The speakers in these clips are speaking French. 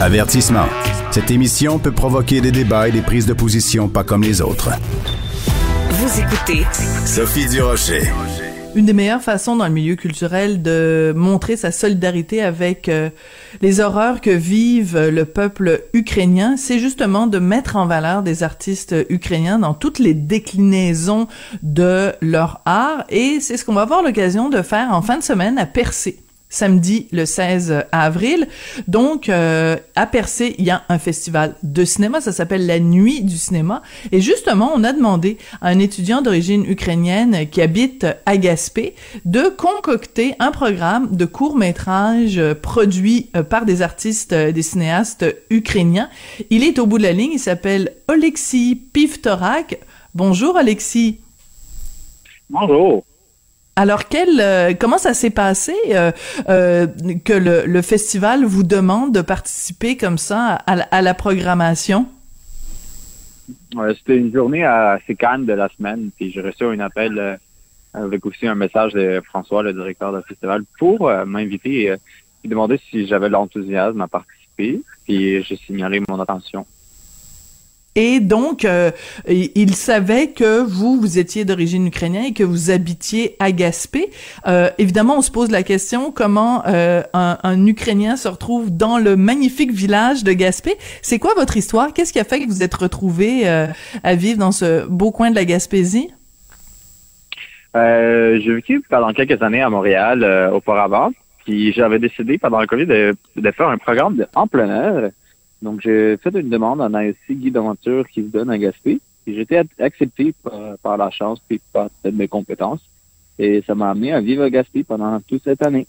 Avertissement. Cette émission peut provoquer des débats et des prises de position pas comme les autres. Vous écoutez Sophie Durocher. Une des meilleures façons dans le milieu culturel de montrer sa solidarité avec euh, les horreurs que vive le peuple ukrainien, c'est justement de mettre en valeur des artistes ukrainiens dans toutes les déclinaisons de leur art et c'est ce qu'on va avoir l'occasion de faire en fin de semaine à Percé samedi le 16 avril. Donc, euh, à Percé, il y a un festival de cinéma, ça s'appelle la Nuit du cinéma. Et justement, on a demandé à un étudiant d'origine ukrainienne qui habite à Gaspé de concocter un programme de court-métrage produit euh, par des artistes, euh, des cinéastes ukrainiens. Il est au bout de la ligne, il s'appelle Alexis Pivtorak. Bonjour Alexis. Bonjour. Alors, quel, euh, comment ça s'est passé euh, euh, que le, festival vous demande de participer comme ça à, la programmation? C'était une journée assez calme de la semaine, puis j'ai reçu un appel avec aussi un message de François, le directeur du festival, pour m'inviter et demander si j'avais l'enthousiasme à participer, puis j'ai signalé mon attention. Et donc, euh, il savait que vous, vous étiez d'origine ukrainienne et que vous habitiez à Gaspé. Euh, évidemment, on se pose la question comment euh, un, Ukrainien se retrouve dans le magnifique village de Gaspé. C'est quoi votre histoire? Qu'est-ce qui a fait que vous êtes retrouvé à vivre dans ce beau coin de la Gaspésie? J'ai vécu pendant quelques années à Montréal auparavant. Puis j'avais décidé pendant le COVID de, faire un programme en plein air donc, j'ai fait une demande en ASC guide d'aventure qui se donne à Gaspé. J'ai été accepté par, la chance et par mes compétences. Et ça m'a amené à vivre à Gaspé pendant toute cette année.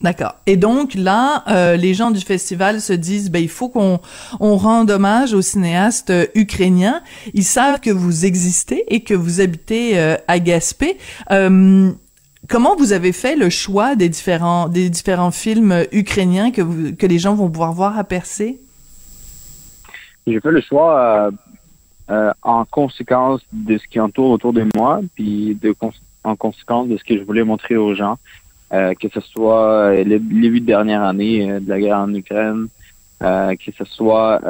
D'accord. Et donc là, euh, les gens du festival se disent, ben il faut qu'on on rende hommage aux cinéastes euh, ukrainiens. Ils savent que vous existez et que vous habitez euh, à Gaspé. Comment vous avez fait le choix des différents des différents films ukrainiens que vous, que les gens vont pouvoir voir à Percé? J'ai fait le choix euh, euh, en conséquence de ce qui entoure autour de moi, puis de en conséquence de ce que je voulais montrer aux gens, euh, que ce soit les, huit dernières années de la guerre en Ukraine, que ce soit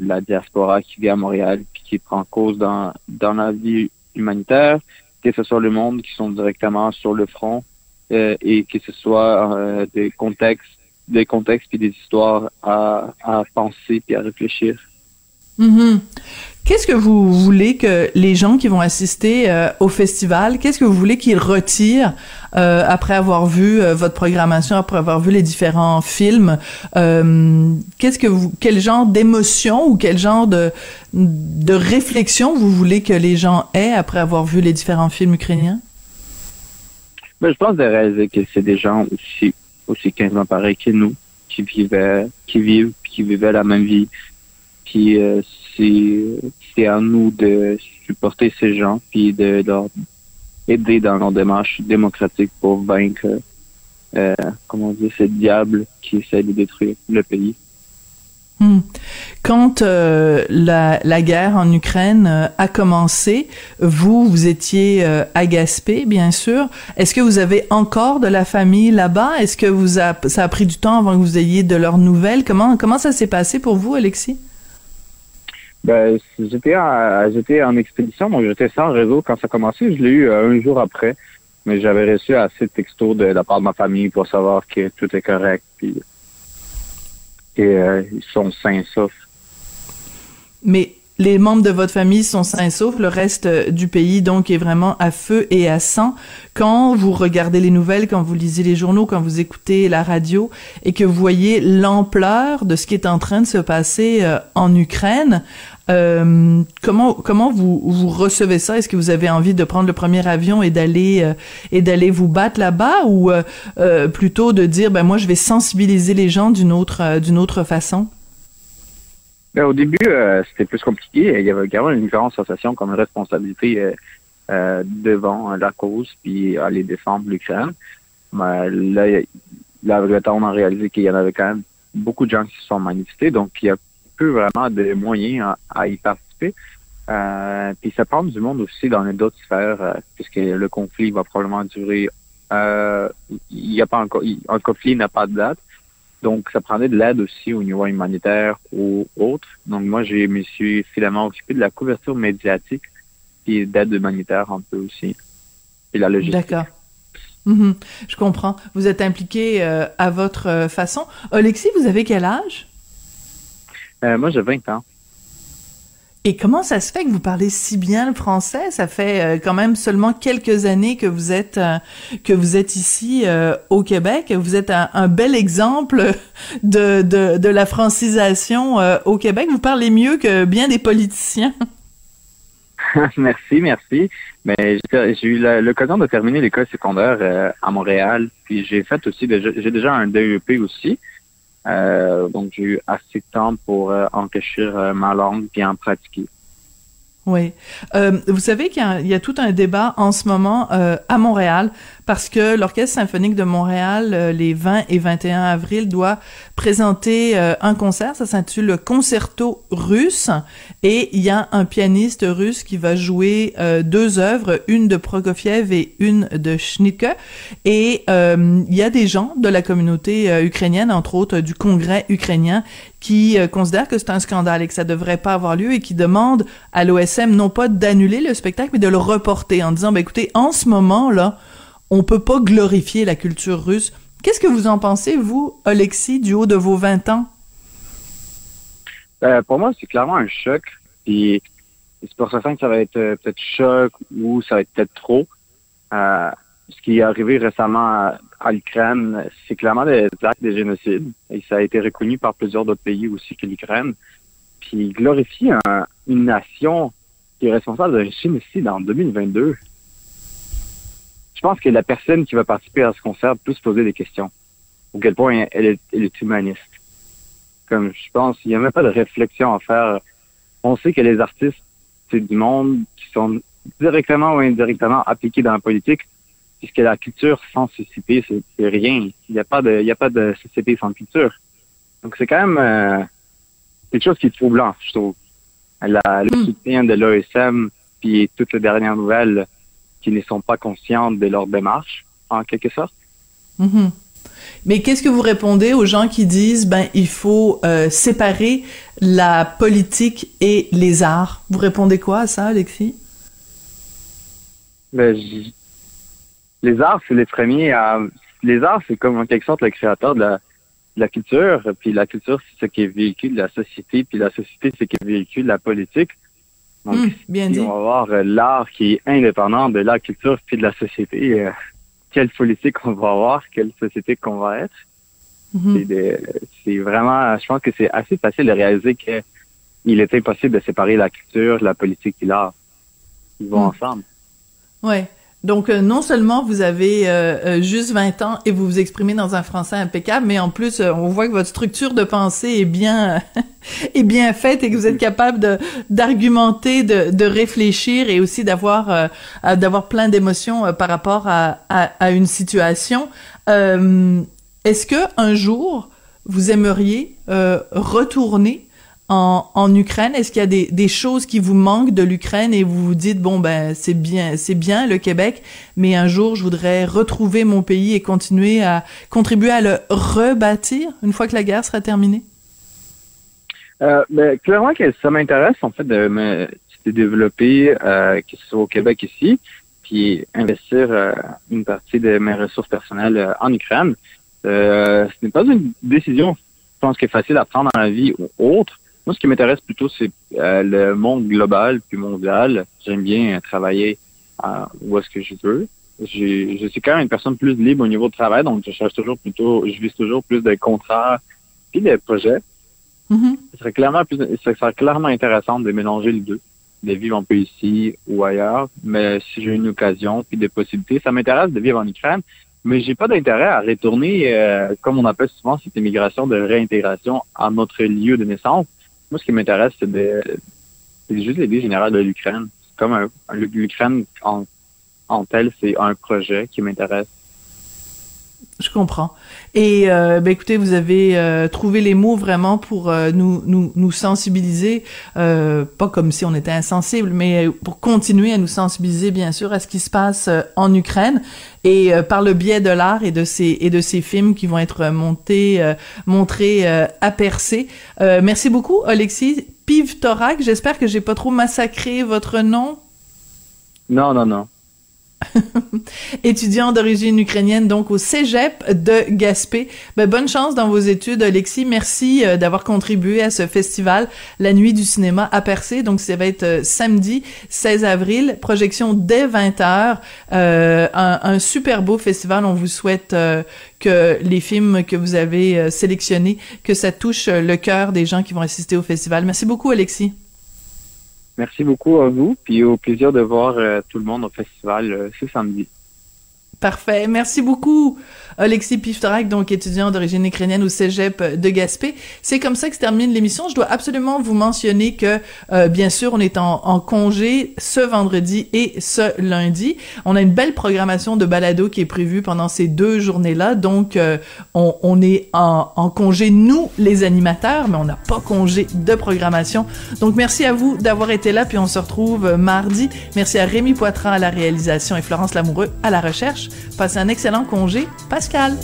la diaspora qui vit à Montréal puis qui prend cause dans, dans la vie humanitaire, que ce soit le monde qui sont directement sur le front et que ce soit des contextes des contextes puis des histoires à, à penser puis à réfléchir. Mm-hmm. Qu'est-ce que vous voulez que les gens qui vont assister euh, au festival, qu'est-ce que vous voulez qu'ils retirent euh, après avoir vu euh, votre programmation, après avoir vu les différents films Qu'est-ce que quel genre d'émotion ou quel genre de de réflexion vous voulez que les gens aient après avoir vu les différents films ukrainiens? Ben, je pense de que c'est des gens aussi aussi quasiment pareils que nous, qui vivaient, qui vivent, qui vivaient la même vie puis euh, c'est à nous de supporter ces gens, puis de leur aider dans leur démarche démocratique pour vaincre, euh, comment dire, ce diable qui essaie de détruire le pays. Hmm. Quand euh, la, la, guerre en Ukraine a commencé, vous, vous étiez à Gaspé, bien sûr. Est-ce que vous avez encore de la famille là-bas? Est-ce que vous a, ça a pris du temps avant que vous ayez de leurs nouvelles? Comment, comment ça s'est passé pour vous, Alexis? Ben, j'étais en, j'étais en expédition, donc j'étais sans réseau quand ça a commencé. Je l'ai eu euh, un jour après, mais j'avais reçu assez de textos de, la part de ma famille pour savoir que tout est correct. Puis qu'ils sont sains et saufs. Mais les membres de votre famille sont sains et saufs, le reste euh, du pays donc est vraiment à feu et à sang. Quand vous regardez les nouvelles, quand vous lisez les journaux, quand vous écoutez la radio et que vous voyez l'ampleur de ce qui est en train de se passer euh, en Ukraine, euh, comment comment vous vous recevez ça? Est-ce que vous avez envie de prendre le premier avion et d'aller euh, et d'aller vous battre là-bas? Ou euh, plutôt de dire ben moi je vais sensibiliser les gens d'une autre d'une autre façon? Ben, au début, c'était plus compliqué. Il y avait quand même une grande sensation comme responsabilité devant la cause, puis aller défendre l'Ukraine. Mais là, là, on a réalisé qu'il y en avait quand même beaucoup de gens qui se sont manifestés, donc il y a peu vraiment de moyens à, y participer. puis ça prend du monde aussi dans les autres sphères, puisque le conflit va probablement durer. n'y a pas encore, un conflit n'a pas de date. Donc, ça prenait de l'aide aussi au niveau humanitaire ou autre. Donc, moi, je me suis finalement occupé de la couverture médiatique et d'aide humanitaire un peu aussi. Et la logistique. D'accord. Mhm. Je comprends. Vous êtes impliqué euh, à votre euh, façon. Alexis, vous avez quel âge? Euh, moi, j'ai 20 ans. Et comment ça se fait que vous parlez si bien le français? Ça fait euh, quand même seulement quelques années que vous êtes euh, que vous êtes ici euh, au Québec. Vous êtes un, bel exemple de, de, de la francisation au Québec. Vous parlez mieux que bien des politiciens. merci, merci. Mais j'ai eu l'occasion de terminer l'école secondaire à Montréal. Puis j'ai fait aussi j'ai déjà un DEP aussi. Euh, donc, j'ai eu assez de temps pour euh, enrichir euh, ma langue et en pratiquer. Oui. Euh, vous savez qu'il y, a tout un débat en ce moment euh, à Montréal parce que l'Orchestre symphonique de Montréal, euh, les 20 et 21 avril, doit présenter un concert. Ça s'intitule le Concerto russe et il y a un pianiste russe qui va jouer deux œuvres, une de Prokofiev et une de Schnittke. Et il y a des gens de la communauté ukrainienne, entre autres du Congrès ukrainien, qui euh, considèrent que c'est un scandale et que ça devrait pas avoir lieu et qui demandent à l'OSM non pas d'annuler le spectacle mais de le reporter en disant ben écoutez en ce moment là on peut pas glorifier la culture russe. Qu'est-ce que vous en pensez vous Alexis du haut de vos 20 ans? Euh, pour moi c'est clairement un choc et c'est pour ça que ça va être euh, peut-être choc ou ça va être peut-être trop. Euh, ce qui est arrivé récemment à, l'Ukraine, c'est clairement des actes de génocide. Et ça a été reconnu par plusieurs d'autres pays aussi que l'Ukraine. Puis glorifier une nation qui est responsable d'un génocide en 2022. Je pense que la personne qui va participer à ce concert peut se poser des questions. Au quel point elle est, elle est humaniste. Comme je pense, il n'y a même pas de réflexion à faire. On sait que les artistes, du monde qui sont directement ou indirectement appliqués dans la politique puisque la culture sans CCP, c'est rien. Il n'y a pas de, il y a pas de CCP sans culture. Donc c'est quand même euh, quelque chose qui est troublant, je trouve. La, le hmm. soutien de l'OSM puis toutes les dernières nouvelles qui ne sont pas conscientes de leur démarche, en quelque sorte. Mm-hmm. Mais qu'est-ce que vous répondez aux gens qui disent ben il faut euh, séparer la politique et les arts? Vous répondez quoi à ça, Alexis? Ben, les arts, c'est les premiers à... Les arts, c'est comme en quelque sorte le créateur de la, de la culture, puis la culture, c'est ce qui véhicule la société, puis la société, c'est ce qui véhicule la politique. Donc, hum, bien dit. on va voir euh, l'art qui est indépendant de la culture puis de la société. Euh, quelle politique on va avoir, quelle société qu'on va être. C'est vraiment, je pense que c'est assez facile de réaliser que il est impossible de séparer la culture, la politique et l'art. Ils vont hum. ensemble. Ouais. Donc, euh, non seulement vous avez euh, euh, juste 20 ans et vous vous exprimez dans un français impeccable, mais en plus, on voit que votre structure de pensée est bien est bien faite et que vous êtes capable d'argumenter, de, réfléchir et aussi d'avoir d'avoir plein d'émotions par rapport à, à, à, une situation. Est-ce que un jour vous aimeriez retourner en, Ukraine? Est-ce qu'il y a des, choses qui vous manquent de l'Ukraine et vous vous dites bon ben c'est bien c'est bien le Québec, mais un jour je voudrais retrouver mon pays et continuer à contribuer à le rebâtir une fois que la guerre sera terminée? Euh, ben, clairement que ça m'intéresse en fait de me développer, euh, que ce soit au Québec ici, puis investir euh, une partie de mes ressources personnelles en Ukraine. ce n'est pas une décision pense que facile à prendre dans la vie ou autre. Moi, ce qui m'intéresse plutôt, c'est euh, le monde global puis mondial. J'aime bien travailler euh, où est-ce que je veux. Je suis quand même une personne plus libre au niveau du travail, donc je cherche toujours plutôt, je vise toujours plus de contrats puis de projets. Mm-hmm. Ce serait clairement plus, ce serait clairement intéressant de mélanger les deux, de vivre un peu ici ou ailleurs. Mais si j'ai une occasion puis des possibilités, ça m'intéresse de vivre en Ukraine, mais j'ai pas d'intérêt à retourner, euh, comme on appelle souvent cette immigration de réintégration à notre lieu de naissance. Moi, ce qui m'intéresse, c'est de, juste l'idée générale de l'Ukraine. Comme l'Ukraine en, en tel, c'est un projet qui m'intéresse. Je comprends. Et euh, ben écoutez, vous avez euh, trouvé les mots vraiment pour euh, nous, nous nous sensibiliser, euh, pas comme si on était insensible, mais pour continuer à nous sensibiliser bien sûr à ce qui se passe en Ukraine et par le biais de l'art et de ces et de ces films qui vont être montés montrés à percer. merci beaucoup, Alexis Pivtorak. J'espère que j'ai pas trop massacré votre nom. Non, non, non. Étudiant d'origine ukrainienne, donc au Cégep de Gaspé. Ben, bonne chance dans vos études, Alexis. Merci euh, d'avoir contribué à ce festival, la nuit du cinéma à Percé. Donc, ça va être euh, samedi 16 avril, projection dès 20h. Euh, un, un, super beau festival. On vous souhaite que les films que vous avez sélectionnés, que ça touche le cœur des gens qui vont assister au festival. Merci beaucoup, Alexis. Merci beaucoup à vous, puis au plaisir de voir euh, tout le monde au festival euh, ce samedi. Parfait. Merci beaucoup, Alexis Piftarak, donc étudiant d'origine ukrainienne au Cégep de Gaspé. C'est comme ça que se termine l'émission. Je dois absolument vous mentionner que, euh, bien sûr, on est en, en, congé ce vendredi et ce lundi. On a une belle programmation de balado qui est prévue pendant ces deux journées-là. Donc, euh, on, on, est en, en, congé, nous, les animateurs, mais on n'a pas congé de programmation. Donc, merci à vous d'avoir été là, puis on se retrouve mardi. Merci à Rémi Poitras à la réalisation et Florence Lamoureux à la recherche. Passez un excellent congé, Pascal.